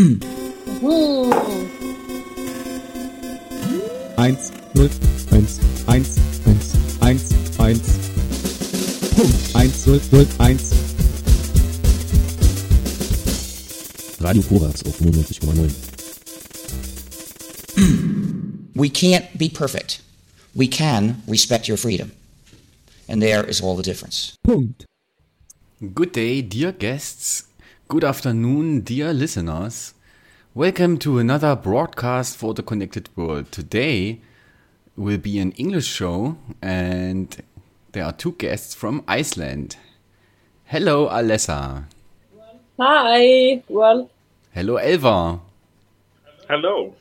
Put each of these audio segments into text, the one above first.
Uh. Eins, null, eins, eins, eins, eins, eins. Punkt. Eins, null, null, eins. Radio Korax auf 95,9. We can't be perfect. We can respect your freedom. And there is all the difference. Punkt. Good day, dear guests. Good afternoon, dear listeners. Welcome to another broadcast for the Connected World. Today will be an English show, and there are two guests from Iceland. Hello, Alessa. Hi. Well, Hello, Elvar. Hello.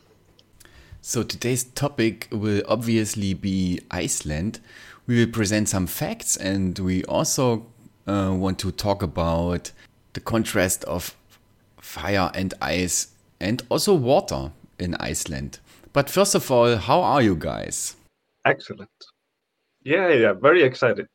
So today's topic will obviously be Iceland. We will present some facts and we also uh, want to talk about the contrast of fire and ice and also water in Iceland. But first of all, how are you guys? Excellent. Yeah, yeah, very excited.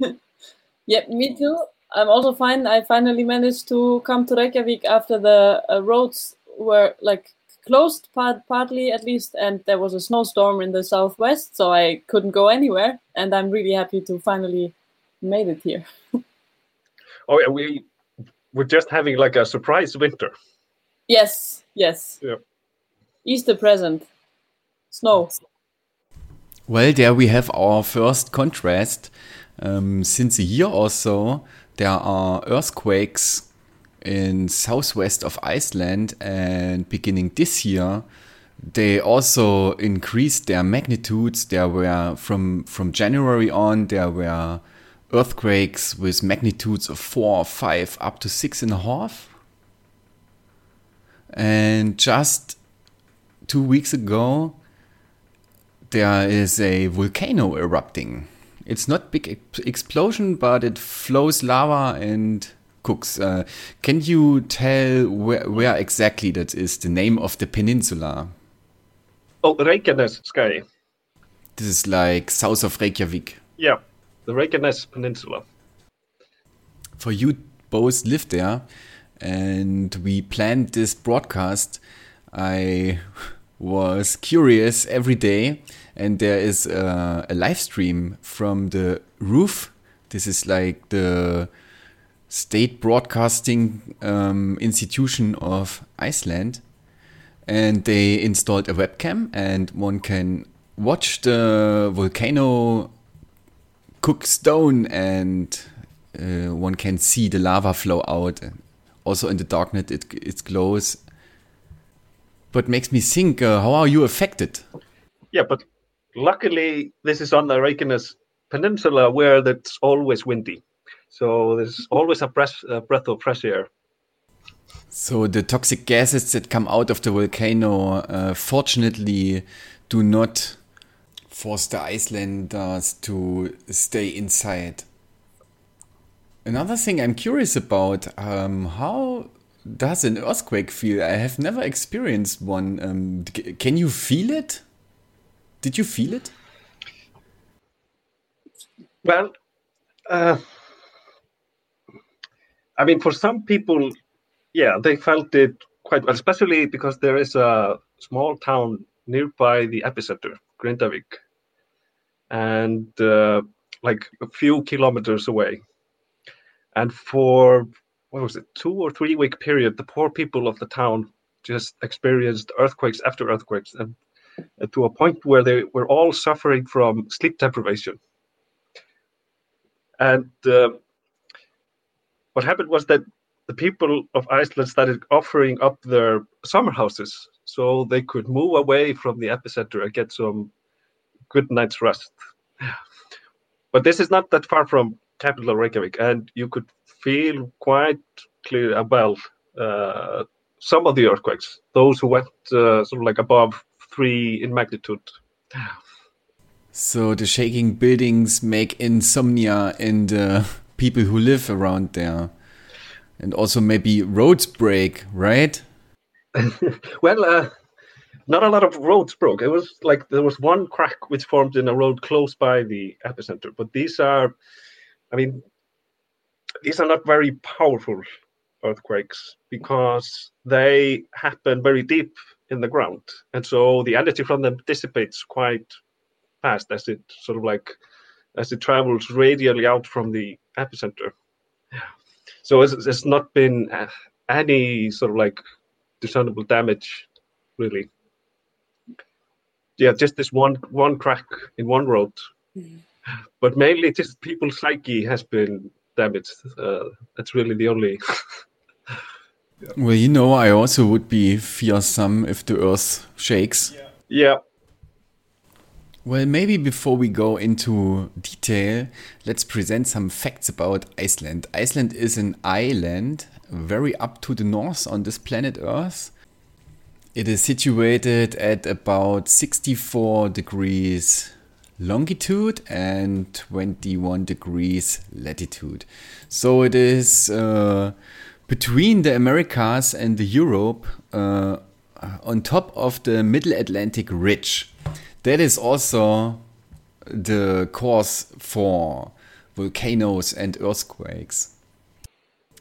yeah, me too. I'm also fine. I finally managed to come to Reykjavik after the uh, roads were like closed part, partly at least, and there was a snowstorm in the southwest, so I couldn't go anywhere. And I'm really happy to finally made it here. Oh yeah, we we're just having like a surprise winter. yes, yes. Yeah. Easter present. Snow. Well, there we have our first contrast. Um, since a year or so, there are earthquakes in southwest of Iceland, and beginning this year, they also increased their magnitudes. There were from from January on, there were earthquakes with magnitudes of four five up to six and a half. And just two weeks ago, there is a volcano erupting. It's not big explosion, but it flows lava and cooks. Uh, can you tell where, where exactly that is? The name of the peninsula. Oh, Reykjanesskagi. This is like south of Reykjavik. Yeah, the Reykjanes Peninsula. For you both live there, and we planned this broadcast. I was curious every day, and there is a, a live stream from the roof. This is like the state broadcasting um, institution of Iceland, and they installed a webcam, and one can watch the volcano cook stone, and uh, one can see the lava flow out. Also in the darknet, it it glows. But makes me think, uh, how are you affected? Yeah, but luckily this is on the Reykjanes Peninsula where it's always windy, so there's always a breath, a breath of fresh air. So the toxic gases that come out of the volcano, uh, fortunately, do not force the Icelanders to stay inside. Another thing I'm curious about: um, how does an earthquake feel? I have never experienced one. Um, can you feel it? Did you feel it? Well, uh, I mean, for some people, yeah, they felt it quite well, especially because there is a small town nearby the epicenter, Grindavik, and uh, like a few kilometers away. And for what was it, two or three week period, the poor people of the town just experienced earthquakes after earthquakes, and uh, to a point where they were all suffering from sleep deprivation. And uh, what happened was that the people of Iceland started offering up their summer houses so they could move away from the epicenter and get some good night's rest. But this is not that far from capital Reykjavik, and you could feel quite clear about uh, some of the earthquakes, those who went uh, sort of like above three in magnitude. So the shaking buildings make insomnia in the people who live around there. And also maybe roads break, right? well, uh, not a lot of roads broke. It was like there was one crack which formed in a road close by the epicenter. But these are, I mean, these are not very powerful earthquakes because they happen very deep in the ground, and so the energy from them dissipates quite fast as it sort of like as it travels radially out from the epicenter. So it's, it's not been uh, any sort of like discernible damage, really. Yeah, just this one one crack in one road, but mainly just people's psyche has been damaged. Uh, that's really the only. Well, you know, I also would be fearsome if the earth shakes. yeah, Well, maybe before we go into detail, let's present some facts about Iceland. Iceland is an island very up to the north on this planet Earth. It is situated at about 64 degrees longitude and 21 degrees latitude. So it is uh, between the Americas and the Europe uh, on top of the Middle Atlantic Ridge. That is also the cause for volcanoes and earthquakes.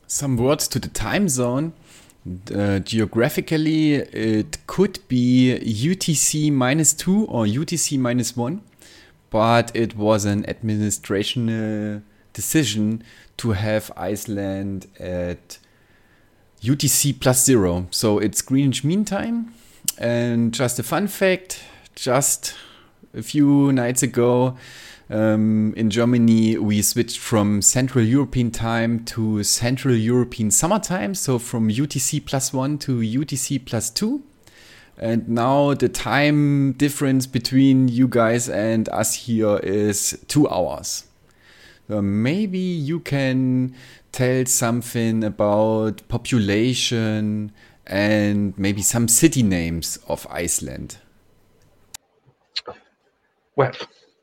Some words to the time zone. Uh, geographically, it could be UTC minus 2 or UTC minus 1, but it was an administrational decision to have Iceland at UTC plus 0. So it's Greenwich Mean Time. And just a fun fact just a few nights ago um, in Germany, we switched from Central European time to Central European summertime. So from UTC plus one to UTC plus two. And now the time difference between you guys and us here is two hours. So maybe you can tell something about population and maybe some city names of Iceland. Well,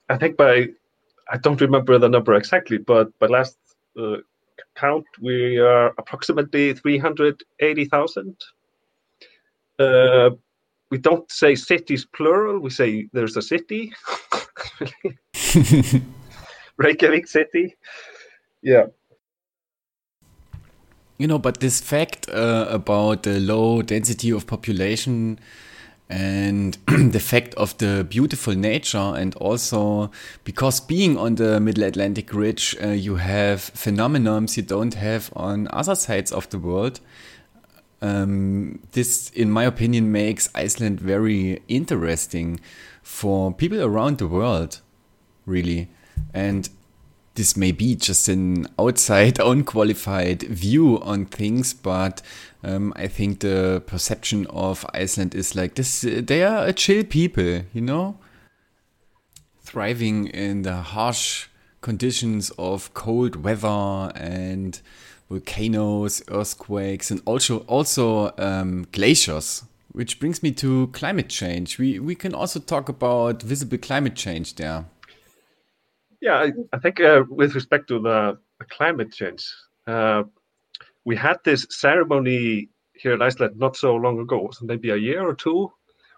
I think by I don't remember the number exactly, but by last uh, count, we are approximately three hundred eighty thousand. Uh, we don't say cities plural. We say there's a city. Reykjavik city. Yeah. You know, but this fact uh, about the low density of population and the fact of the beautiful nature, and also because being on the Middle Atlantic Ridge, uh, you have phenomenons you don't have on other sides of the world. Um, this, in my opinion, makes Iceland very interesting for people around the world, really. And this may be just an outside, unqualified view on things, but um, I think the perception of Iceland is like this: they are a chill people, you know, thriving in the harsh conditions of cold weather and volcanoes, earthquakes, and also also um, glaciers. Which brings me to climate change. We we can also talk about visible climate change there. Yeah, I, I think uh, with respect to the, the climate change, uh, we had this ceremony here in Iceland not so long ago, so maybe a year or two,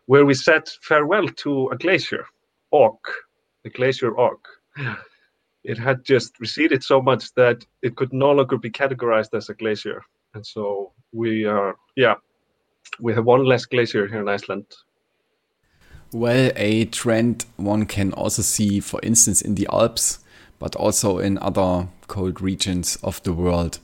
where we said farewell to a glacier, Ok, the glacier Ok. It had just receded so much that it could no longer be categorized as a glacier, and so we are, yeah, we have one less glacier here in Iceland. Well, a trend one can also see, for instance, in the Alps, but also in other cold regions of the world,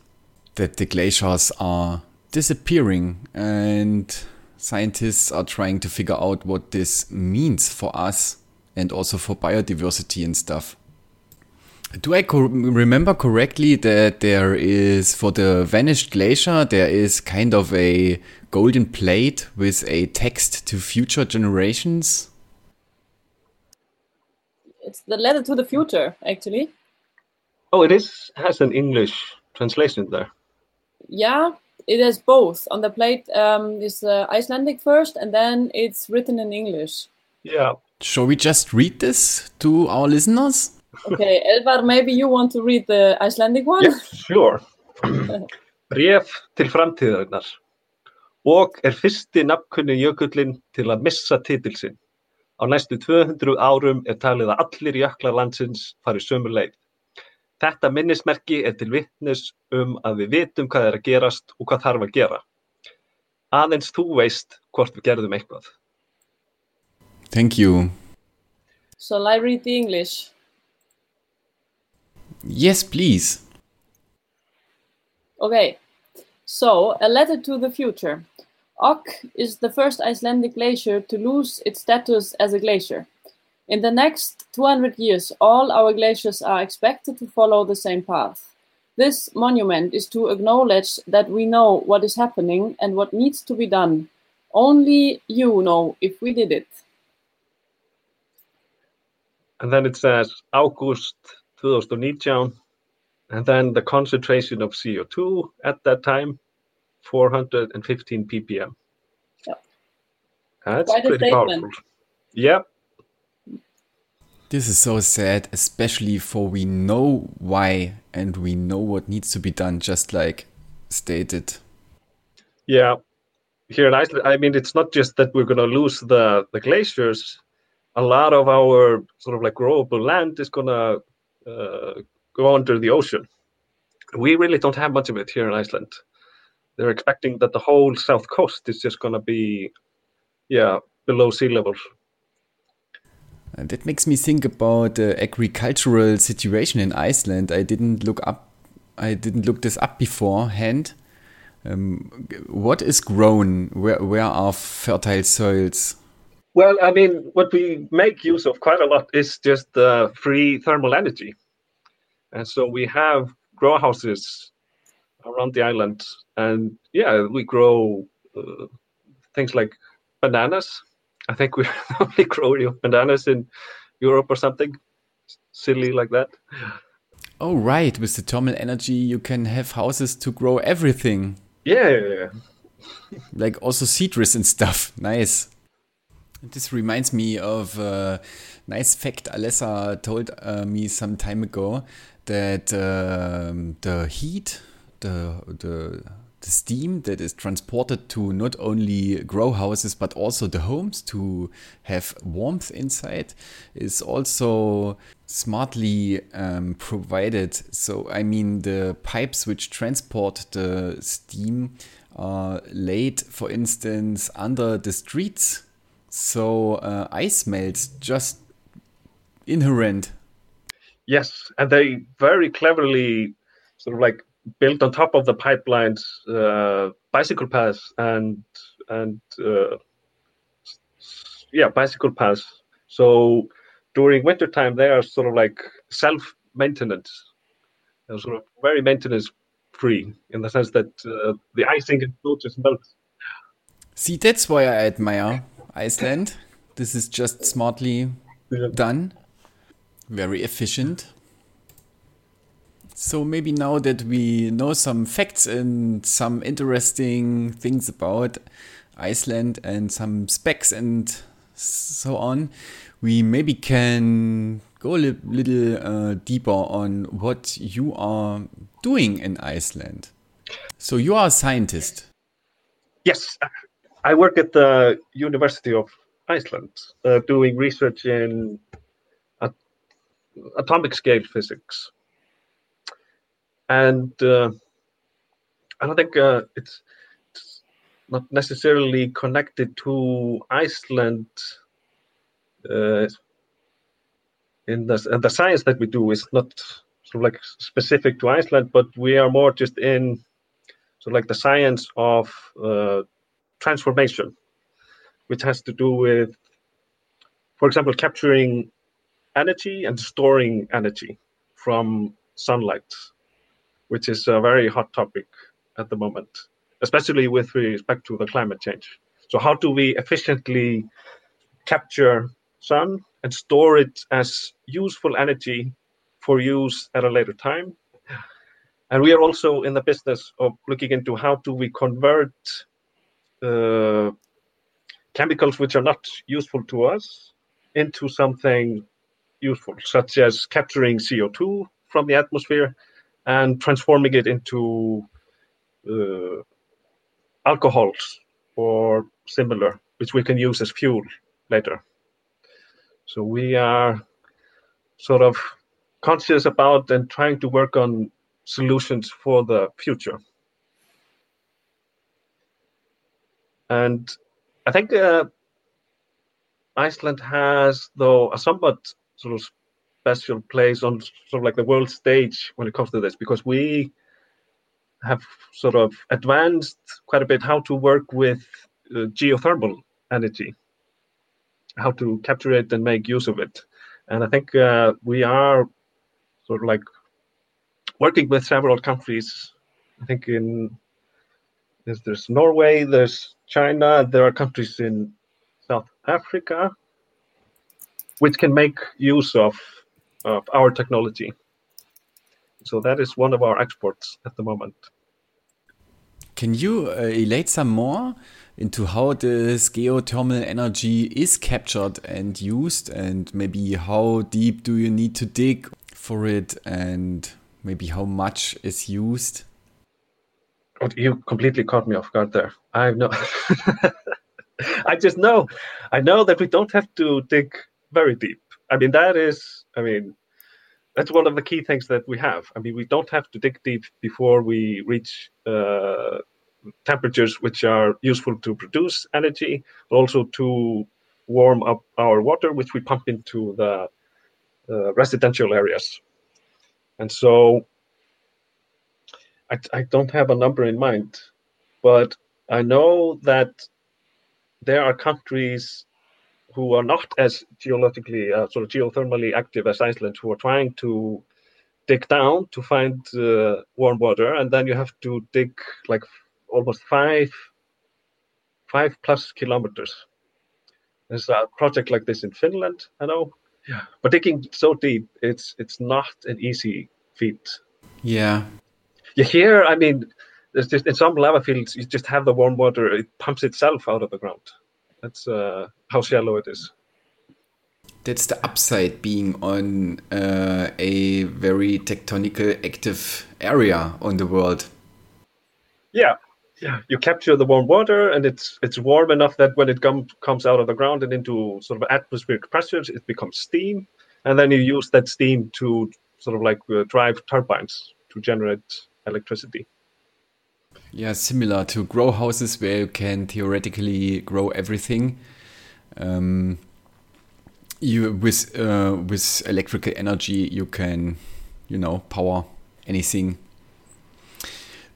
that the glaciers are disappearing and scientists are trying to figure out what this means for us and also for biodiversity and stuff. Do I co remember correctly that there is, for the vanished glacier, there is kind of a golden plate with a text to future generations? It's the letter to the future, actually. Oh, it is has an English translation there. Yeah, it has both. On the plate um, is uh, Icelandic first, and then it's written in English. Yeah. Shall we just read this to our listeners? Okay, Elvar, maybe you want to read the Icelandic one? Yeah, sure. Bréf til framtíðarinnar. Og er fyrsti nafnkunni jökullin til að missa titil sinn. Á næstu 200 árum er talið að allir jöklar landsins fari sömu leið. Þetta minnismerki er til vitnis um að við vitum hvað er að gerast og hvað þarf að gera. Aðeins þú veist hvort við gerðum eitthvað. Thank you. Shall I read the English? Yes, please. Okay, so a letter to the future. Ok is the first Icelandic glacier to lose its status as a glacier. In the next 200 years, all our glaciers are expected to follow the same path. This monument is to acknowledge that we know what is happening and what needs to be done. Only you know if we did it. And then it says August 2019, and then the concentration of CO2 at that time, 415 ppm. Yeah. That's Quite pretty powerful. Yeah, This is so sad, especially for we know why and we know what needs to be done, just like stated. yeah. Here in Iceland, I mean, it's not just that we're going to lose the, the glaciers. A lot of our sort of like growable land is going to go under the ocean. We really don't have much of it here in Iceland. They're expecting that the whole south coast is just going to be, yeah, below sea level. And that makes me think about the agricultural situation in Iceland. I didn't look up, I didn't look this up beforehand. Um, what is grown? Where where are fertile soils? Well, I mean, what we make use of quite a lot is just uh, free thermal energy. And so we have grow houses around the island. And yeah, we grow uh, things like bananas. I think we only grow bananas in Europe or something silly like that. Oh right, with the thermal energy, you can have houses to grow everything, Yeah, yeah, yeah. like also citrus and stuff. Nice. This reminds me of a nice fact Alessa told uh, me some time ago that um, the heat, the the the steam that is transported to not only grow houses but also the homes to have warmth inside is also smartly um, provided. So, I mean, the pipes which transport the steam are laid, for instance, under the streets. So, uh, ice melts just inherent. Yes, and they very cleverly sort of like built on top of the pipelines uh, bicycle paths and and uh, yeah bicycle paths. So during wintertime they are sort of like self maintenance, sort of very maintenance free in the sense that uh, the icing and snow just melts. See, that's why I admire Iceland. This is just smartly done, very efficient. So maybe now that we know some facts and some interesting things about Iceland and some specs and so on, we maybe can go a li- little uh, deeper on what you are doing in Iceland. So you are a scientist. Yes, I work at the University of Iceland uh, doing research in at- atomic scale physics. And uh, I don't think uh, it's, it's not necessarily connected to Iceland. Uh, in the, and the science that we do is not sort of like specific to Iceland, but we are more just in so like the science of uh, transformation, which has to do with, for example, capturing energy and storing energy from sunlight, which is a very hot topic at the moment, especially with respect to the climate change. So, how do we efficiently capture sun and store it as useful energy for use at a later time? And we are also in the business of looking into how do we convert chemicals which are not useful to us into something useful, such as capturing CO2 from the atmosphere and transforming it into uh, alcohols or similar, which we can use as fuel later. So we are sort of conscious about and trying to work on solutions for the future. And I think uh, Iceland has, though, a somewhat sort of special place on sort of like the world stage when it comes to this, because we have sort of advanced quite a bit how to work with uh, geothermal energy, how to capture it and make use of it. And I think uh, we are sort of like working with several countries. I think in there's, there's Norway, there's China, there are countries in South Africa which can make use of, of our technology. So that is one of our exports at the moment. Can you uh, elate some more into how this geothermal energy is captured and used, and maybe how deep do you need to dig for it, and maybe how much is used? You completely caught me off guard there. I no. I just know, I know that we don't have to dig very deep. I mean, that is, I mean, that's one of the key things that we have. I mean, we don't have to dig deep before we reach uh, temperatures which are useful to produce energy, also to warm up our water, which we pump into the uh, residential areas. And so I, I don't have a number in mind, but I know that there are countries who are not as geologically, uh, sort of geothermally active as Iceland, who are trying to dig down to find uh, warm water, and then you have to dig like almost five, five plus kilometers. There's a project like this in Finland, I know. Yeah. But digging so deep, it's it's not an easy feat. Yeah. You hear, I mean, there's just in some lava fields, you just have the warm water; it pumps itself out of the ground. That's uh, how shallow it is. That's the upside being on uh, a very tectonically active area on the world. Yeah, yeah. You capture the warm water, and it's it's warm enough that when it com- comes out of the ground and into sort of atmospheric pressures, it becomes steam, and then you use that steam to sort of like uh, drive turbines to generate electricity. Yeah, similar to grow houses where you can theoretically grow everything. Um, you with uh, with electrical energy you can, you know, power anything.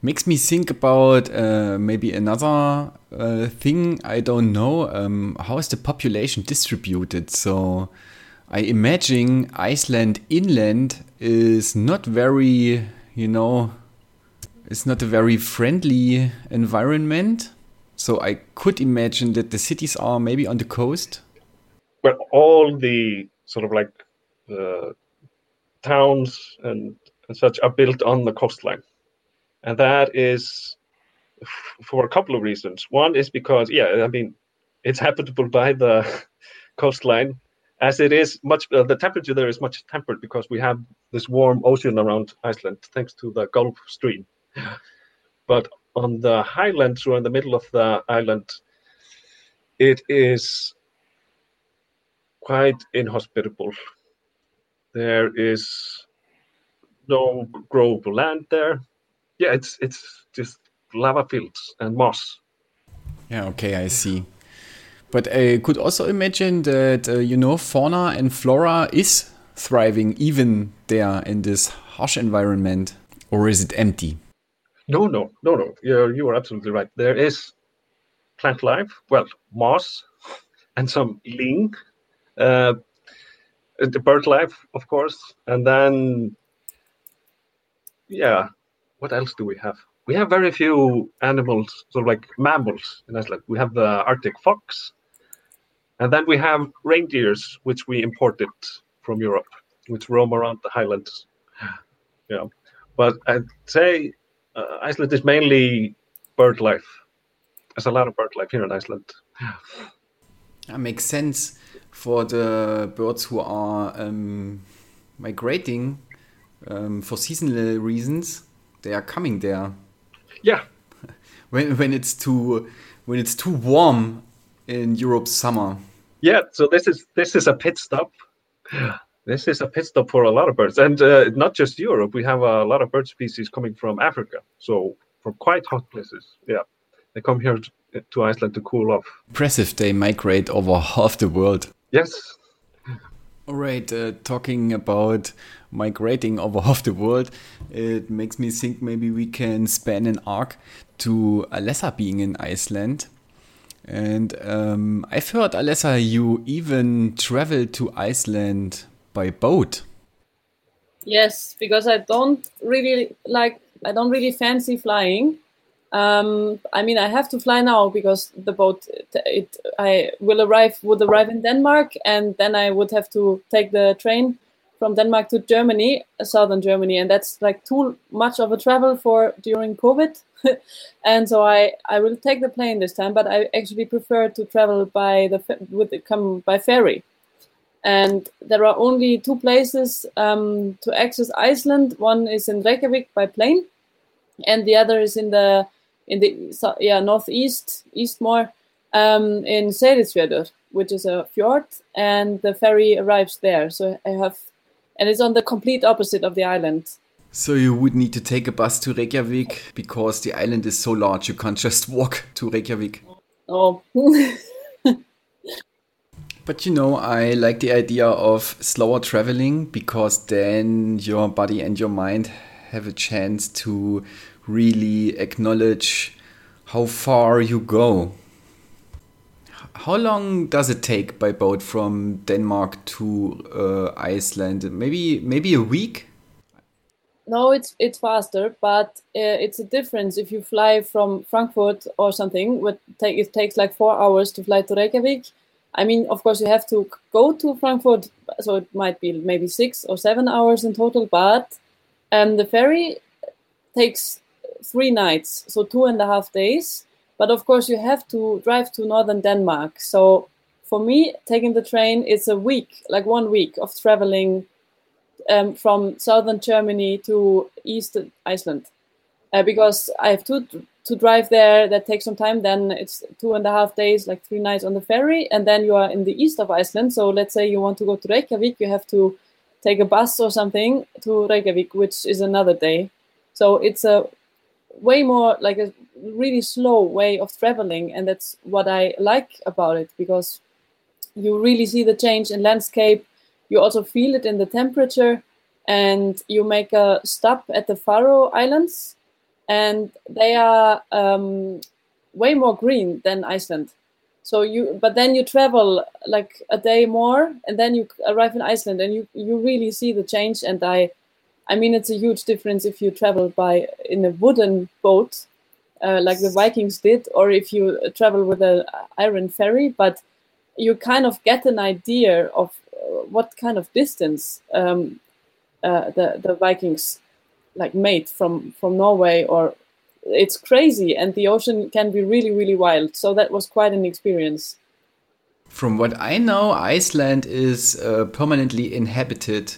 Makes me think about uh, maybe another uh, thing I don't know. Um, how is the population distributed? So I imagine Iceland inland is not very, you know, it's not a very friendly environment. So I could imagine that the cities are maybe on the coast. Where all the sort of like the towns and, and such are built on the coastline. And that is for a couple of reasons. One is because, yeah, I mean, it's habitable by the coastline as it is much uh, the temperature there is much tempered because we have this warm ocean around Iceland thanks to the Gulf Stream. But on the highlands or in the middle of the island, it is quite inhospitable. There is no growable land there. Yeah, it's it's just lava fields and moss. Yeah, okay, I see. But I could also imagine that, uh, you know, fauna and flora is thriving even there in this harsh environment. Or is it empty? No, no, no, no. You're, you are absolutely right. There is plant life, well, moss and some ling, uh, the bird life, of course. And then, yeah, what else do we have? We have very few animals, of like mammals in Iceland. We have the Arctic fox, and then we have reindeers, which we imported from Europe, which roam around the highlands. Yeah, but I'd say uh, Iceland is mainly bird life. There's a lot of bird life here in Iceland. That makes sense for the birds who are um, migrating um, for seasonal reasons. They are coming there. Yeah. When, when it's too when it's too warm in Europe's summer. Yeah. So this is this is a pit stop this is a pit stop for a lot of birds, and uh, not just Europe. We have a lot of bird species coming from Africa, so from quite hot places. Yeah, they come here to, to Iceland to cool off. Impressive, they migrate over half the world. Yes. All right, uh, talking about migrating over half the world, it makes me think maybe we can span an arc to Alessa being in Iceland. And um, I've heard, Alessa, you even traveled to Iceland by boat. Yes, because I don't really like, I don't really fancy flying. Um, I mean, I have to fly now because the boat it, it, I will arrive would arrive in Denmark, and then I would have to take the train from Denmark to Germany, southern Germany, and that's like too much of a travel for during COVID. and so I I will take the plane this time, but I actually prefer to travel by the with the, come by ferry. And there are only two places um, to access Iceland. One is in Reykjavik by plane, and the other is in the in the yeah northeast east more um, in Seyðisfjörður, which is a fjord, and the ferry arrives there. So I have, and it's on the complete opposite of the island. So you would need to take a bus to Reykjavik because the island is so large you can't just walk to Reykjavik. Oh. but you know, I like the idea of slower traveling because then your body and your mind have a chance to really acknowledge how far you go. How long does it take by boat from Denmark to uh, Iceland? Maybe maybe a week. No, it's it's faster, but uh, it's a difference if you fly from Frankfurt or something. What take it takes like four hours to fly to Reykjavik. I mean, of course, you have to go to Frankfurt, so it might be maybe six or seven hours in total. But um, the ferry takes three nights, so two and a half days. But of course, you have to drive to northern Denmark. So for me, taking the train, it's a week, like one week of traveling um, from southern Germany to east Iceland. Uh, because I have to to drive there, that takes some time. Then it's two and a half days, like three nights on the ferry, and then you are in the east of Iceland. So let's say you want to go to Reykjavik, you have to take a bus or something to Reykjavik, which is another day. So it's a way more like a really slow way of traveling and that's what i like about it because you really see the change in landscape you also feel it in the temperature and you make a stop at the faroe islands and they are um, way more green than iceland so you but then you travel like a day more and then you arrive in iceland and you you really see the change and i I mean, it's a huge difference if you travel by in a wooden boat, uh, like the Vikings did, or if you travel with an iron ferry. But you kind of get an idea of uh, what kind of distance um, uh, the the Vikings like made from from Norway, or it's crazy, and the ocean can be really really wild. So that was quite an experience. From what I know, Iceland is uh, permanently inhabited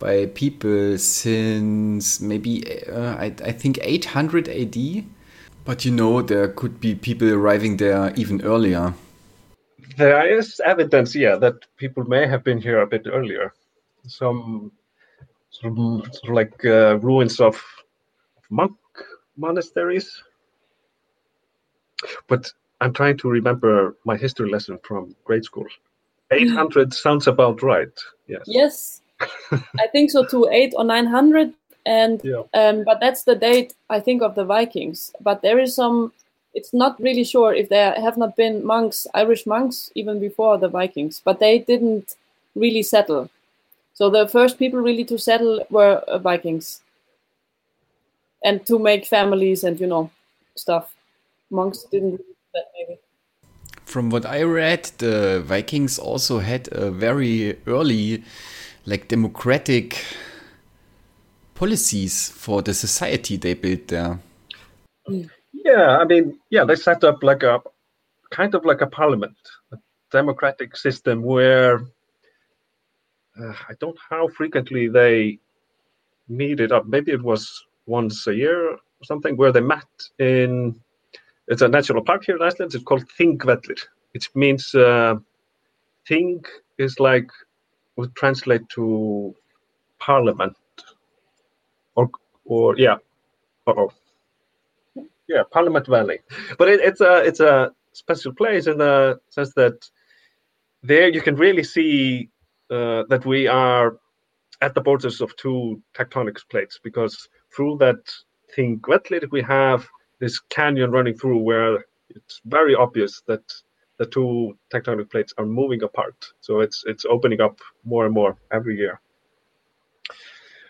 by people since maybe uh, I, I think 800 AD. But you know, there could be people arriving there even earlier. There is evidence, yeah, that people may have been here a bit earlier. Some sort of, sort of like uh, ruins of monk monasteries. But I'm trying to remember my history lesson from grade school. 800 sounds about right. Yes. Yes. I think so too, eight or nine hundred, and Yeah. um, but that's the date I think of the Vikings. But there is some. It's not really sure if there have not been monks, Irish monks, even before the Vikings, but they didn't really settle. So the first people really to settle were uh, Vikings, and to make families and you know stuff. Monks didn't do that maybe. From what I read, the Vikings also had a very early, like democratic policies for the society they built there. Yeah, I mean, yeah, they set up like a kind of like a parliament, a democratic system where uh, I don't know how frequently they meet it up. Maybe it was once a year or something where they met in. It's a national park here in Iceland. It's called Thingvellir. It means uh, Thing is like would translate to parliament, or or yeah, oh yeah, Parliament Valley. But it, it's a it's a special place in the sense that there you can really see uh, that we are at the borders of two tectonic plates because through that thing we have this canyon running through where it's very obvious that the two tectonic plates are moving apart. So it's it's opening up more and more every year.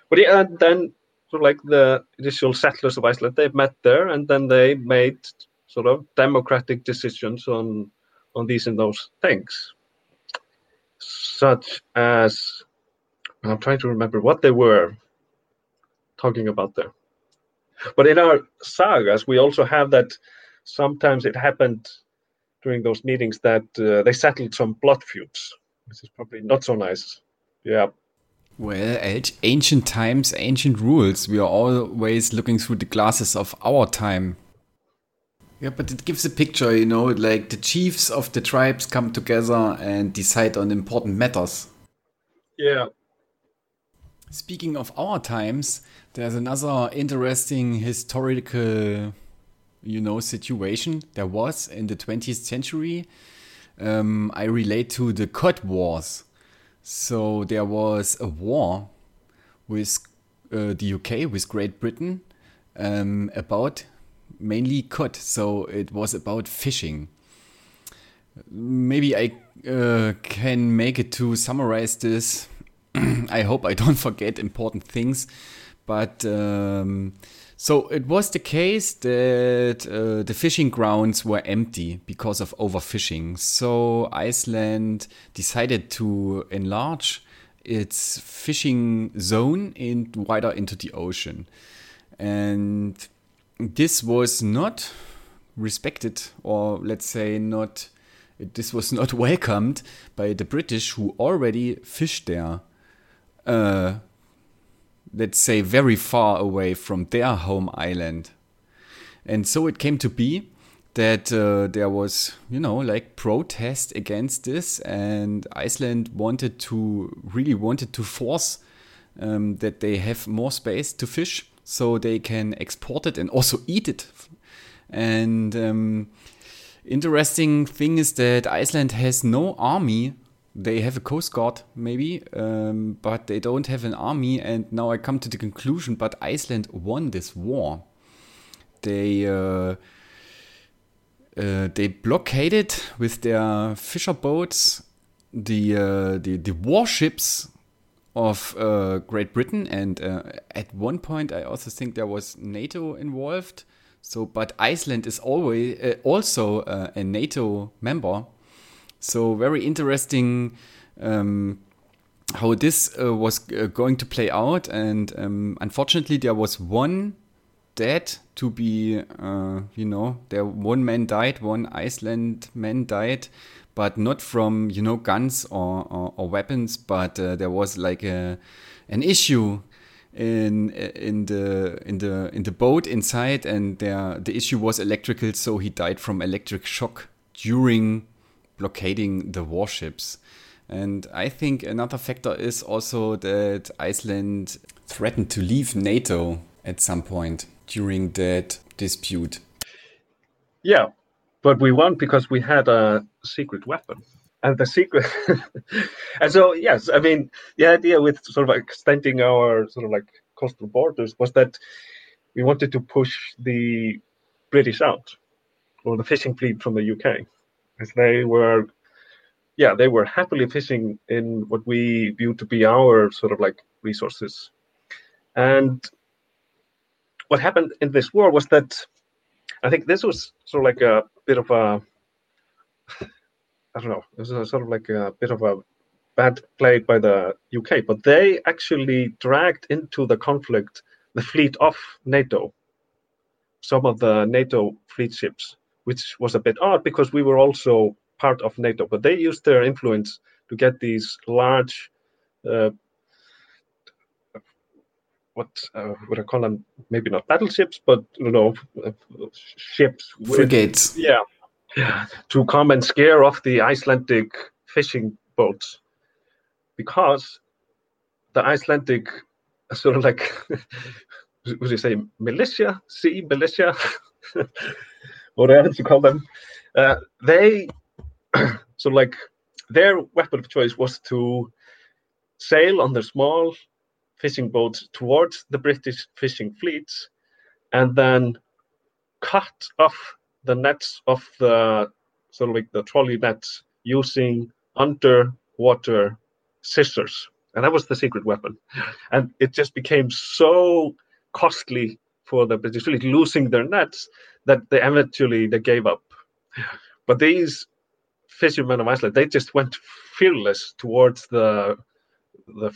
But yeah, and then sort of like the initial settlers of Iceland, they met there and then they made sort of democratic decisions on on these and those things, such as I'm trying to remember what they were talking about there. But in our sagas, we also have that sometimes it happened during those meetings that uh, they settled some blood feuds, which is probably not so nice. Yeah. Well, ancient times, ancient rules, we are always looking through the glasses of our time. Yeah, but it gives a picture, you know, like the chiefs of the tribes come together and decide on important matters. Yeah. Speaking of our times, there's another interesting historical, you know, situation there was in the 20th century. Um, I relate to the Cod Wars. So there was a war with uh, the UK, with Great Britain, um, about mainly cod. So it was about fishing. Maybe I uh, can make it to summarize this I hope I don't forget important things. But um, so it was the case that uh, the fishing grounds were empty because of overfishing. So Iceland decided to enlarge its fishing zone in wider into the ocean. And this was not respected, or let's say not, this was not welcomed by the British who already fished there uh, let's say, very far away from their home island. And so it came to be that uh, there was, you know, like protest against this, and Iceland wanted to really wanted to force um, that they have more space to fish, so they can export it and also eat it. And um, interesting thing is that Iceland has no army. They have a coast guard maybe um, but they don't have an army. And now i come to the conclusion but iceland won this war. They uh, uh, they blockaded with their fisher boats the uh, the, the warships of uh, Great Britain and uh, at one point I also think there was NATO involved. So but Iceland is always uh, also a NATO member. So very interesting um, how this uh, was uh, going to play out, and um, unfortunately there was one dead to be, uh, you know, there one man died, one Iceland man died, but not from you know guns or, or, or weapons, but uh, there was like a an issue in in the in the in the boat inside and there the issue was electrical so he died from electric shock during blockading the warships. And I think another factor is also that Iceland threatened to leave NATO at some point during that dispute. Yeah, but we won because we had a secret weapon. And the secret, and so yes, I mean the idea with sort of extending our sort of like coastal borders was that we wanted to push the British out, or the fishing fleet from the UK as they were yeah they were happily fishing in what we viewed to be our sort of like resources and what happened in this war was that i think this was sort of like a bit of a i don't know this was sort of like a bit of a bad play by the uk but they actually dragged into the conflict the fleet of nato some of the nato fleet ships which was a bit odd because we were also part of NATO. But they used their influence to get these large, uh, what uh, would I call them? Maybe not battleships, but you know, ships. With, Frigates. Yeah, yeah, to come and scare off the Icelandic fishing boats because the Icelandic sort of like would you say militia, sea militia, whatever you call them, uh, they so like their weapon of choice was to sail on their small fishing boats towards the British fishing fleets and then cut off the nets of the sort of like the trolley nets using underwater scissors. And that was the secret weapon. And it just became so costly for the British fleet losing their nets that they eventually they gave up. But these fishermen of Iceland, they just went fearless towards the the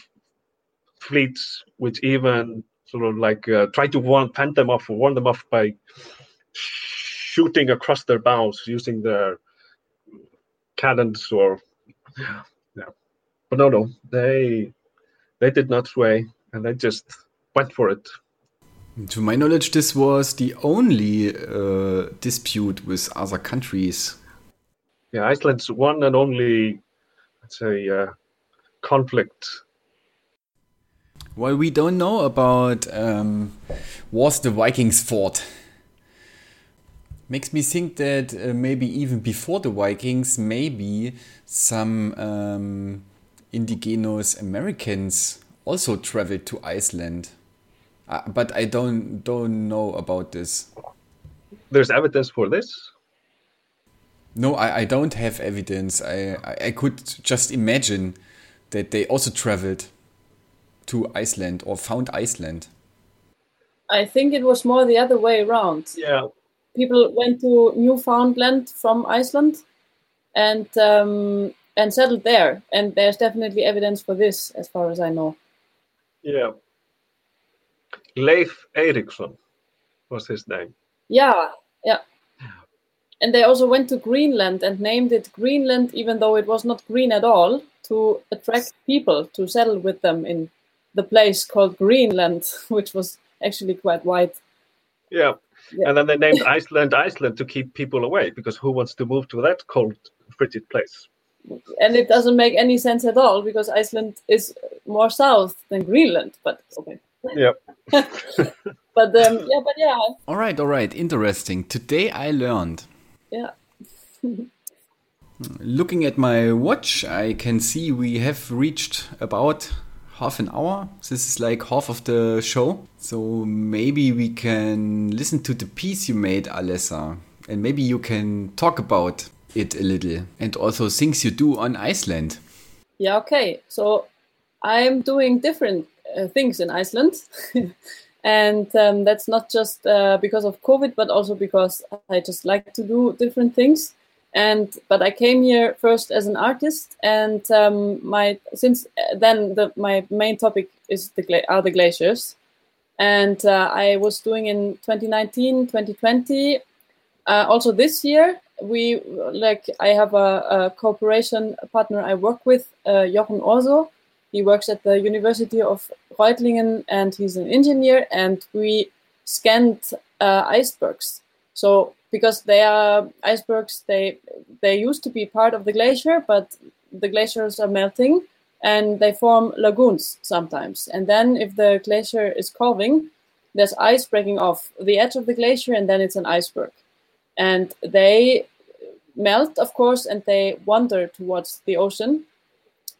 fleets, which even sort of like uh, tried to warn, fend them off warn them off by shooting across their bows using their cannons or yeah. But no, no, they they did not sway and they just went for it. To my knowledge, this was the only uh, dispute with other countries. Yeah, Iceland's one and only, let's say, uh, conflict. Well, we don't know about um, was the Vikings fought. Makes me think that uh, maybe even before the Vikings, maybe some um, indigenous Americans also traveled to Iceland. Uh, but I don't don't know about this. There's evidence for this. No, I, I don't have evidence. I, I, I could just imagine that they also traveled to Iceland or found Iceland. I think it was more the other way around. Yeah. People went to Newfoundland from Iceland and um, and settled there. And there's definitely evidence for this, as far as I know. Yeah. Leif Erikson was his name. Yeah, yeah. And they also went to Greenland and named it Greenland, even though it was not green at all, to attract people to settle with them in the place called Greenland, which was actually quite white. Yeah. Yeah. And then they named Iceland Iceland to keep people away because who wants to move to that cold, frigid place? And it doesn't make any sense at all because Iceland is more south than Greenland. But okay. Yeah. But um, yeah, but yeah, All right, all right, interesting. Today I learned. yeah. Looking at my watch, I can see we have reached about half an hour. This is like half of the show. So maybe we can listen to the piece you made, Alessa. And maybe you can talk about it a little. And also things you do on Iceland. Yeah, okay. So I'm doing different uh, things in Iceland. and um, that's not just uh, because of COVID, but also because I just like to do different things. And but I came here first as an artist, and um, my since then the, my main topic is the are the glaciers, and uh, I was doing in 2019, 2020, uh, also this year we like I have a, a cooperation partner I work with, uh, Jochen Orso. He works at the University of Reutlingen and he's an engineer. And we scanned uh, icebergs. So because they are icebergs, they they used to be part of the glacier, but the glaciers are melting and they form lagoons sometimes. And then if the glacier is calving, there's ice breaking off the edge of the glacier, and then it's an iceberg. And they melt of course and they wander towards the ocean.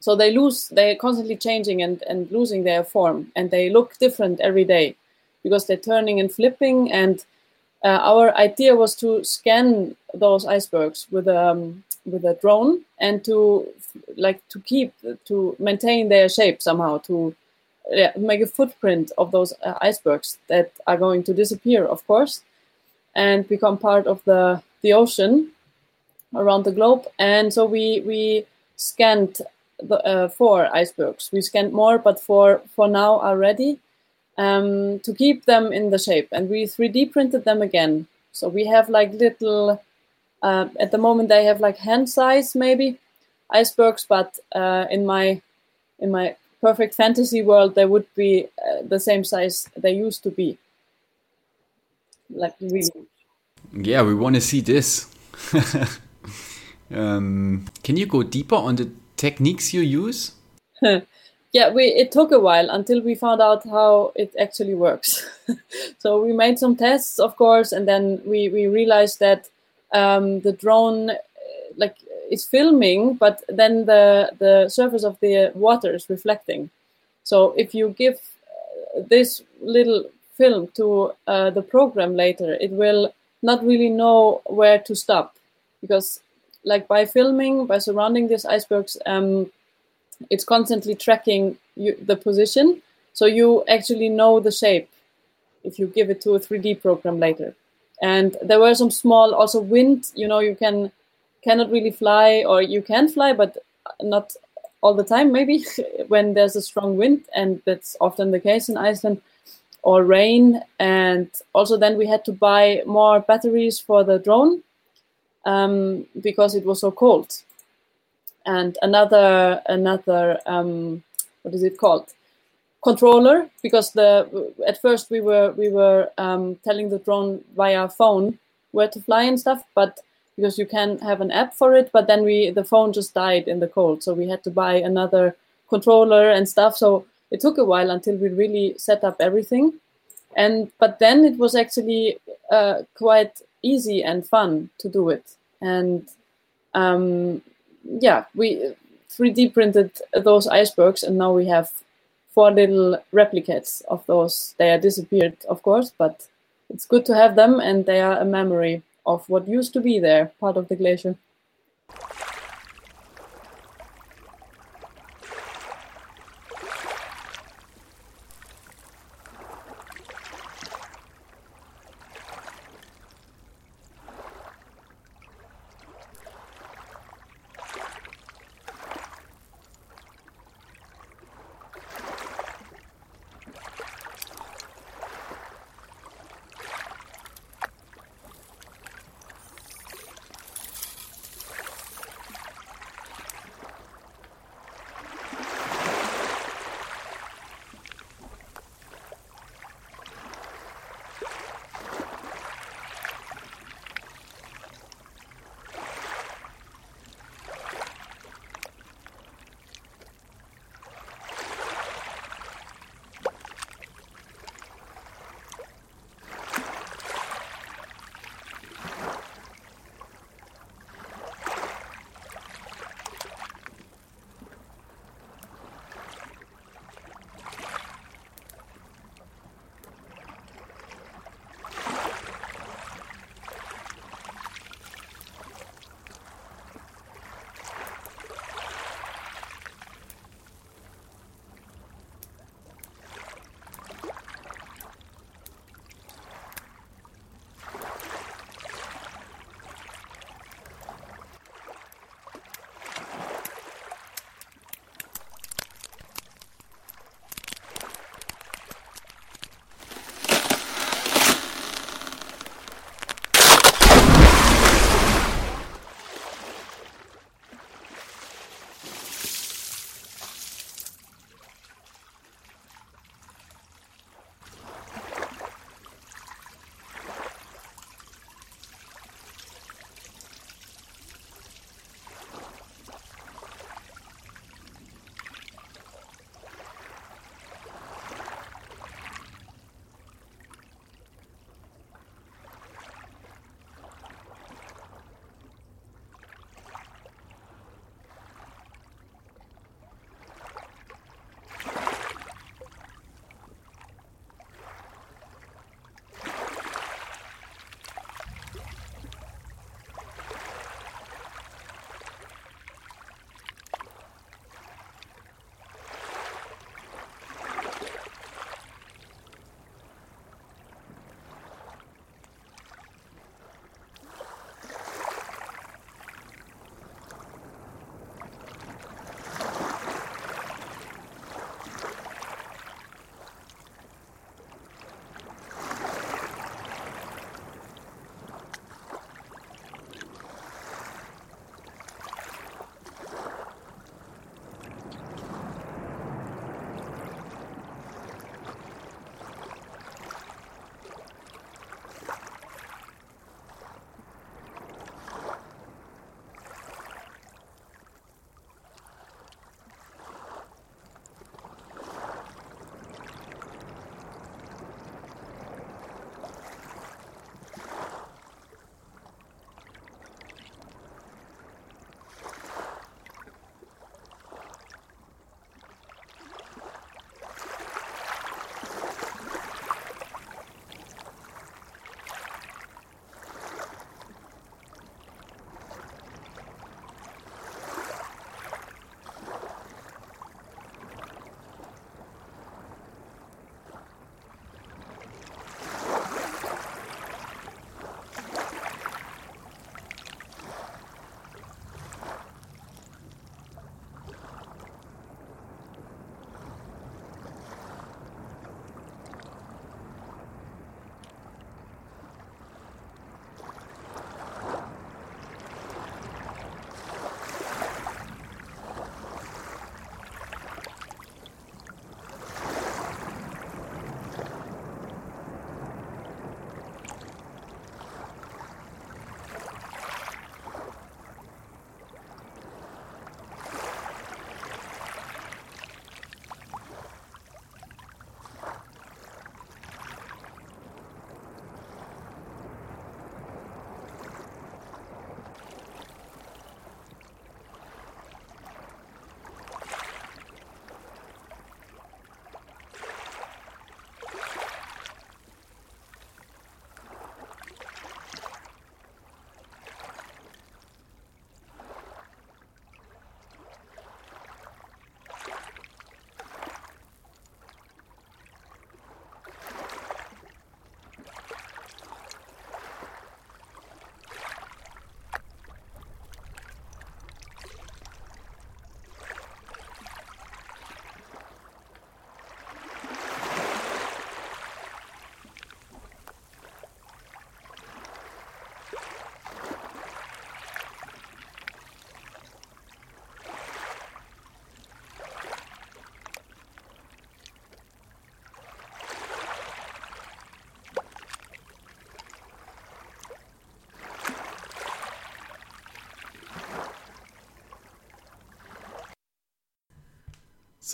So they lose they're constantly changing and, and losing their form. And they look different every day because they're turning and flipping and uh, our idea was to scan those icebergs with um, with a drone and to like to keep to maintain their shape somehow to yeah, make a footprint of those uh, icebergs that are going to disappear of course and become part of the the ocean around the globe. And so we we scanned the uh, four icebergs. We scanned more, but for for now are ready um, to keep them in the shape. And we 3D printed them again. So we have like little. Uh, at the moment, they have like hand size maybe icebergs, but uh, in my in my perfect fantasy world, they would be uh, the same size they used to be. Like really Yeah, we want to see this. um, can you go deeper on the techniques you use? yeah, we it took a while until we found out how it actually works. so we made some tests, of course, and then we we realized that um, the drone uh, like is filming, but then the the surface of the water is reflecting. So if you give uh, this little film to uh, the program later, it will not really know where to stop because like by filming by surrounding these icebergs um, it's constantly tracking you, the position so you actually know the shape if you give it to a 3d program later. And there were some small also wind you know you can cannot really fly or you can fly but not all the time maybe when there's a strong wind and that's often the case in iceland or rain. And also then we had to buy more batteries for the drone um, because it was so cold and another another um, what is it called? Controller because the at first we were we were um, telling the drone via phone where to fly and stuff but because you can have an app for it but then we the phone just died in the cold so we had to buy another controller and stuff. So it took a while until we really set up everything. And but then it was actually uh, quite easy and fun to do it. And um, yeah, we uh, 3D printed those icebergs, and now we have four little replicates of those. They are disappeared, of course, but it's good to have them, and they are a memory of what used to be there, part of the glacier.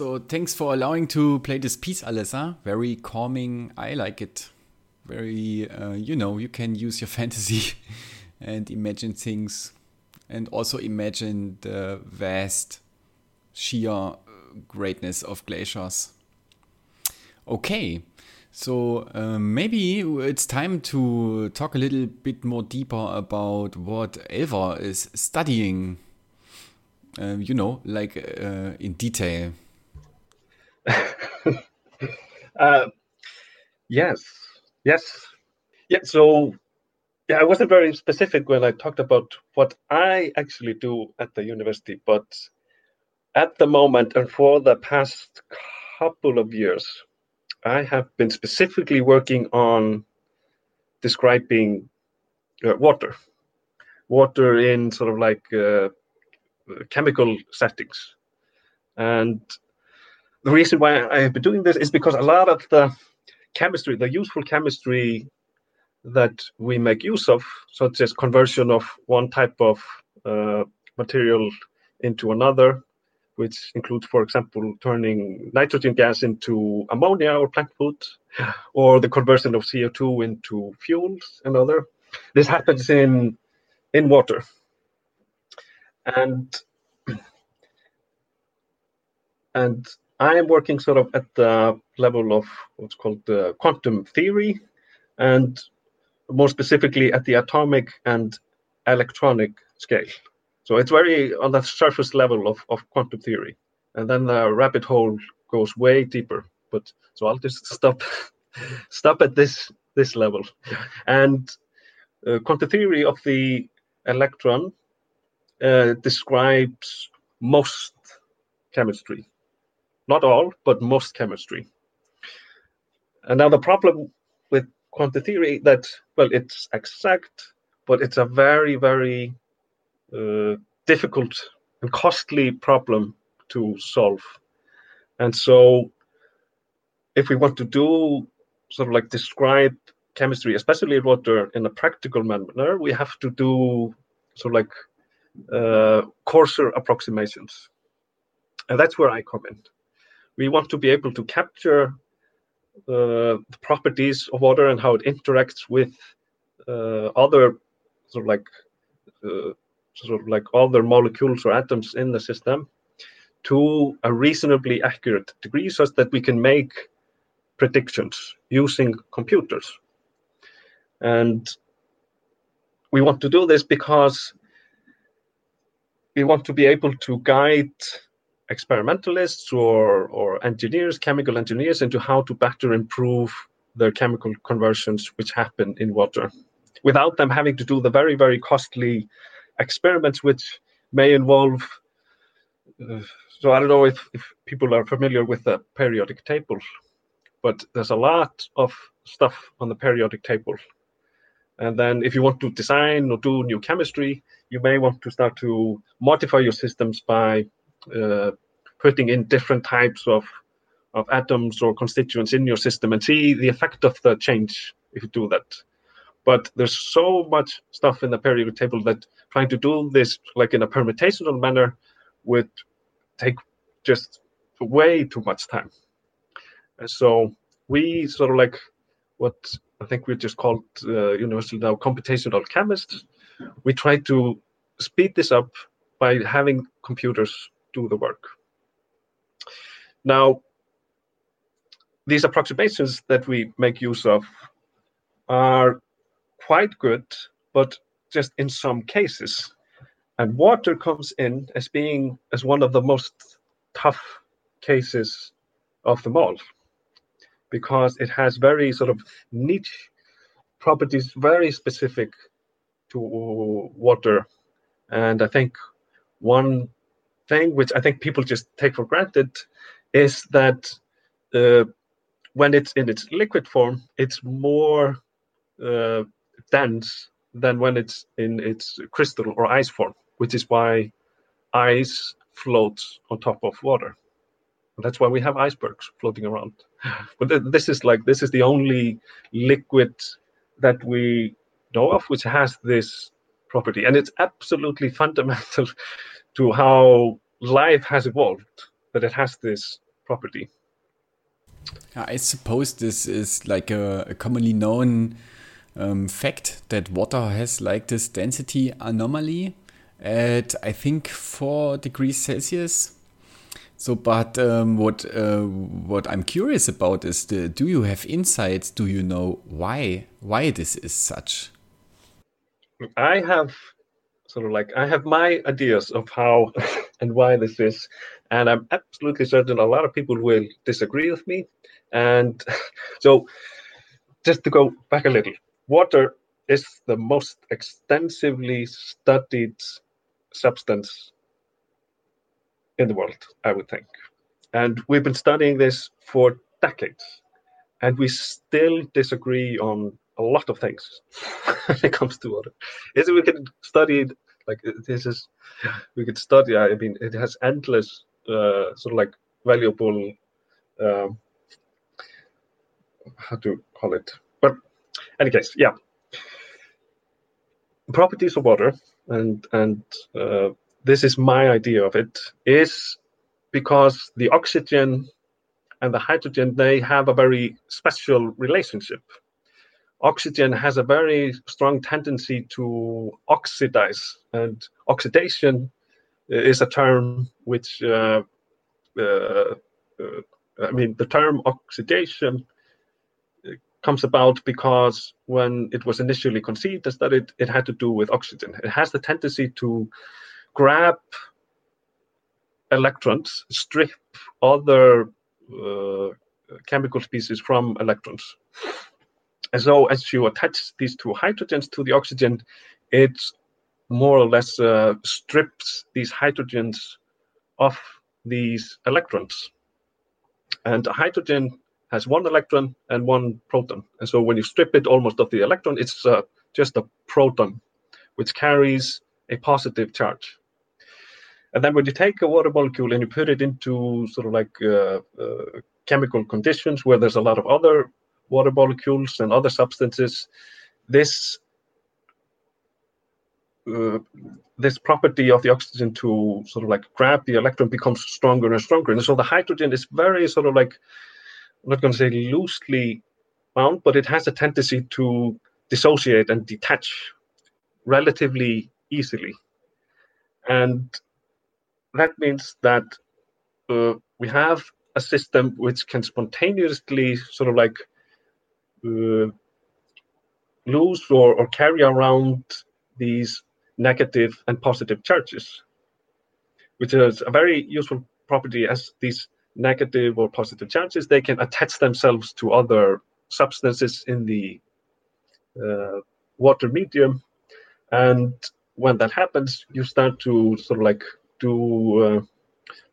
So thanks for allowing to play this piece, Alessa. Very calming. I like it. Very, uh, you know, you can use your fantasy and imagine things, and also imagine the vast, sheer uh, greatness of glaciers. Okay, so um, maybe it's time to talk a little bit more deeper about what Elvar is studying. Uh, you know, like uh, in detail. Uh, yes, yes, yeah. So, yeah, I wasn't very specific when I talked about what I actually do at the university, but at the moment and for the past couple of years, I have been specifically working on describing uh, water, water in sort of like uh, chemical settings. And the reason why I have been doing this is because a lot of the chemistry, the useful chemistry that we make use of, such as conversion of one type of uh, material into another, which includes, for example, turning nitrogen gas into ammonia or plant food, or the conversion of CO2 into fuels and other. This happens in in water. And and I am working sort of at the level of what's called the quantum theory, and more specifically at the atomic and electronic scale. So it's very on the surface level of, of quantum theory. And then the rabbit hole goes way deeper. But so I'll just stop stop at this this level. And uh, quantum theory of the electron uh, describes most chemistry. Not all, but most chemistry. And now the problem with quantum theory that well, it's exact, but it's a very, very uh, difficult and costly problem to solve. And so, if we want to do sort of like describe chemistry, especially water, in a practical manner, we have to do sort of like uh, coarser approximations. And that's where I come in. We want to be able to capture uh, the properties of water and how it interacts with uh, other sort of like uh, sort of like other molecules or atoms in the system to a reasonably accurate degree such that we can make predictions using computers. And we want to do this because we want to be able to guide experimentalists or, or engineers, chemical engineers, into how to better improve their chemical conversions which happen in water without them having to do the very, very costly experiments which may involve. Uh, so I don't know if, if people are familiar with the periodic table, but there's a lot of stuff on the periodic table. And then if you want to design or do new chemistry, you may want to start to modify your systems by putting in different types of, of atoms or constituents in your system and see the effect of the change if you do that. But there's so much stuff in the periodic table that trying to do this like in a permutational manner would take just way too much time. And so we sort of like what I think we just called uh, now computational chemists. We try to speed this up by having computers do the work. Now, these approximations that we make use of are quite good, but just in some cases. And water comes in as being as one of the most tough cases of them all, because it has very sort of niche properties, very specific to water. And I think one thing which I think people just take for granted is that uh, when it's in its liquid form, it's more uh, dense than when it's in its crystal or ice form, which is why ice floats on top of water. And that's why we have icebergs floating around. But this is like this is the only liquid that we know of which has this property, and it's absolutely fundamental to how life has evolved that it has this property. I suppose this is like a, a commonly known um, fact that water has like this density anomaly at I think four degrees Celsius. So, but um, what uh, what I'm curious about is the do you have insights? Do you know why why this is such? I have sort of like I have my ideas of how and why this is, and I'm absolutely certain a lot of people will disagree with me. And so, just to go back a little, water is the most extensively studied substance in the world, I would think. And we've been studying this for decades, and we still disagree on a lot of things when it comes to water. Is we can study like this is we could study. I mean, it has endless uh, sort of like valuable. Um, how to call it? But any case, yeah. Properties of water, and and uh, this is my idea of it, is because the oxygen and the hydrogen they have a very special relationship. Oxygen has a very strong tendency to oxidize, and oxidation is a term which uh, uh, uh, I mean the term oxidation comes about because when it was initially conceived is that it, it had to do with oxygen. It has the tendency to grab electrons, strip other uh, chemical species from electrons. And though as you attach these two hydrogens to the oxygen, it more or less uh, strips these hydrogens off these electrons. And a hydrogen has one electron and one proton. And so when you strip it almost of the electron, it's uh, just a proton, which carries a positive charge. And then when you take a water molecule and you put it into sort of like uh, uh, chemical conditions where there's a lot of other water molecules and other substances, this uh, this property of the oxygen to sort of like grab the electron becomes stronger and stronger. And so the hydrogen is very sort of like I'm not going to say loosely bound, but it has a tendency to dissociate and detach relatively easily. And that means that uh, we have a system which can spontaneously sort of like lose or, or carry around these negative and positive charges, which is a very useful property as these negative or positive charges, they can attach themselves to other substances in the uh, water medium. And when that happens, you start to sort of like do uh,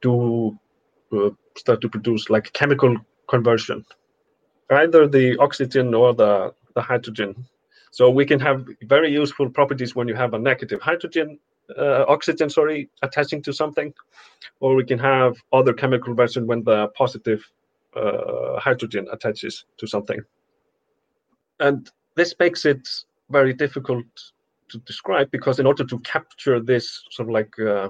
do uh, start to produce like chemical conversion, either the oxygen or the the hydrogen. So we can have very useful properties when you have a negative hydrogen uh, oxygen, sorry, attaching to something, or we can have other chemical version when the positive uh, hydrogen attaches to something. And this makes it very difficult to describe because in order to capture this sort of like uh,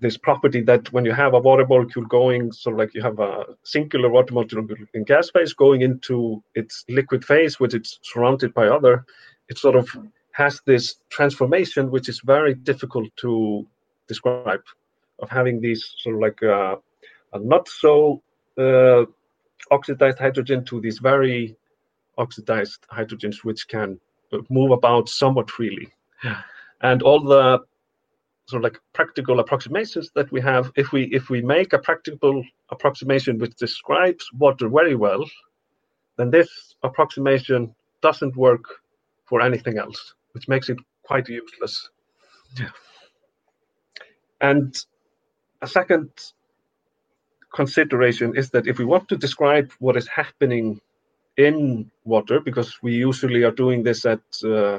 this property that when you have a water molecule going, sort of like you have a singular water molecule in gas phase going into its liquid phase, which it's surrounded by other, it sort of has this transformation which is very difficult to describe of having these sort of like uh, not so uh, oxidized hydrogen to these very oxidized hydrogens which can move about somewhat freely. And all the sort of like practical approximations that we have if we if we make a practical approximation which describes water very well then this approximation doesn't work for anything else which makes it quite useless. Yeah. And a second consideration is that if we want to describe what is happening in water, because we usually are doing this at, uh,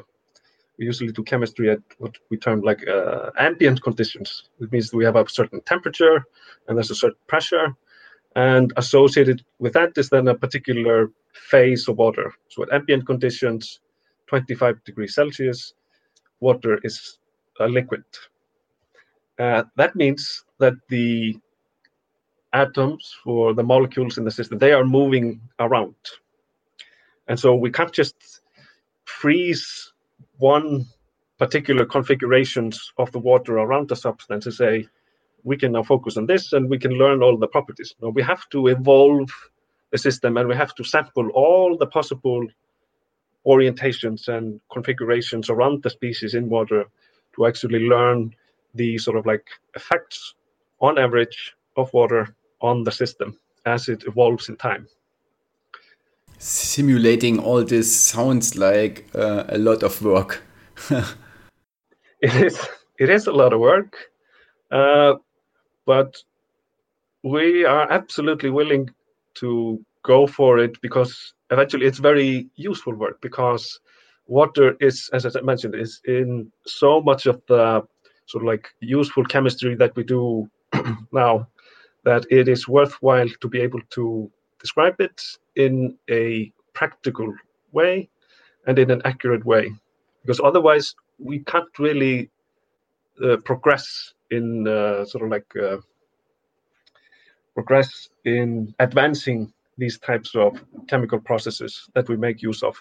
we usually do chemistry at what we term like uh, ambient conditions. It means we have a certain temperature and there's a certain pressure, and associated with that is then a particular phase of water. So at ambient conditions, 25 degrees Celsius, water is a liquid. Uh, that means that the atoms, for the molecules in the system, they are moving around. And so we can't just freeze one particular configurations of the water around the substance and say, we can now focus on this and we can learn all the properties. No, we have to evolve the system and we have to sample all the possible orientations and configurations around the species in water to actually learn the sort of like effects on average of water on the system as it evolves in time. Simulating all this sounds like uh, a lot of work. it is. It is a lot of work, uh, but we are absolutely willing to go for it because eventually it's very useful work because water is, as I mentioned, is in so much of the sort of like useful chemistry that we do now that it is worthwhile to be able to describe it in a practical way and in an accurate way because otherwise we can't really uh, progress in uh, sort of like uh, progress in advancing these types of chemical processes that we make use of.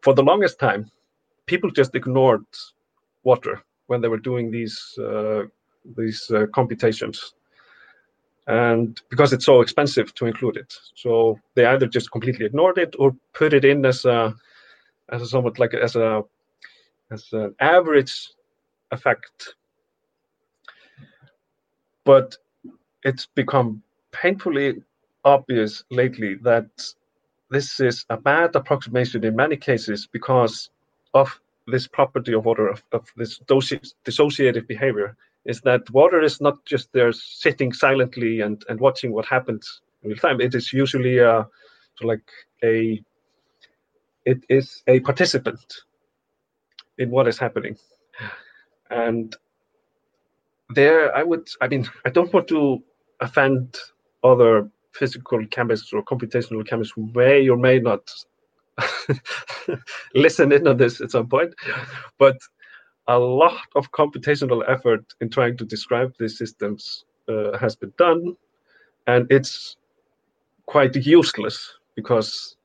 For the longest time, people just ignored water when they were doing these uh, these uh, computations, and because it's so expensive to include it, so they either just completely ignored it or put it in as a as a somewhat like as a as an average effect. But it's become painfully obvious lately that this is a bad approximation in many cases because of this property of order of, of this dissociative behavior, is that water is not just there sitting silently and, and watching what happens in real time. It is usually uh, a, like a, it is a participant in what is happening. And there, I would, I mean, I don't want to offend other physical chemists or computational chemists who may or may not listen in on this at some point. But a lot of computational effort in trying to describe these systems uh, has been done, and it's quite useless because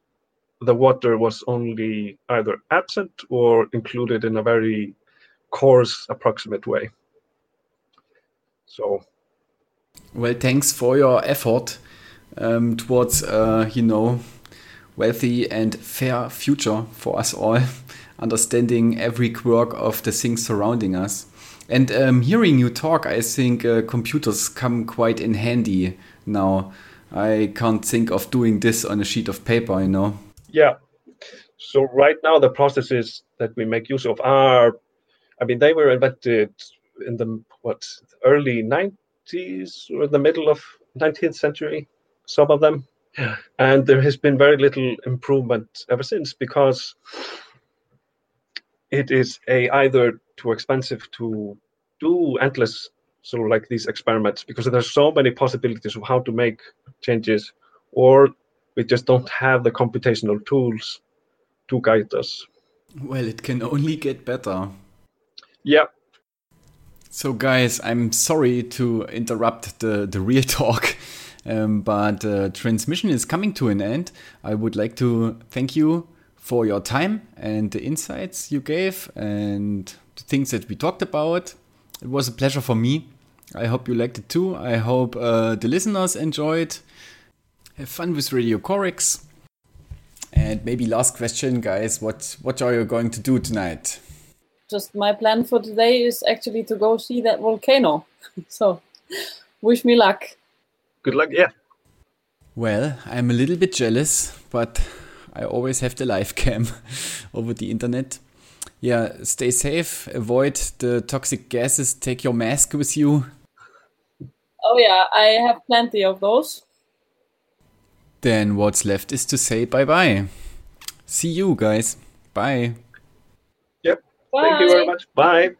the water was only either absent or included in a very coarse, approximate way. So, well, thanks for your effort um, towards, uh, you know, wealthy and fair future for us all, understanding every quirk of the things surrounding us. And um, hearing you talk, I think uh, computers come quite in handy now. I can't think of doing this on a sheet of paper, you know. Yeah. So right now the processes that we make use of are, I mean, they were invented in the what early 90s or the middle of 19th century some of them. And there has been very little improvement ever since because it is a either too expensive to do endless sort of like these experiments because there's so many possibilities of how to make changes, or we just don't have the computational tools to guide us. Well, it can only get better. Yeah. So, guys, I'm sorry to interrupt the, the real talk. Um, but uh, transmission is coming to an end. I would like to thank you for your time and the insights you gave and the things that we talked about. It was a pleasure for me. I hope you liked it too. I hope uh, the listeners enjoyed. Have fun with Radio Corax. And maybe last question, guys. What what are you going to do tonight? Just my plan for today is actually to go see that volcano. so, wish me luck good luck. Yeah. Well, I'm a little bit jealous, but I always have the live cam over the internet. Yeah, stay safe, avoid the toxic gases, take your mask with you. Oh, yeah, I have plenty of those. Then what's left is to say bye bye. See you guys. Bye. Yep. Bye. Thank you very much. Bye.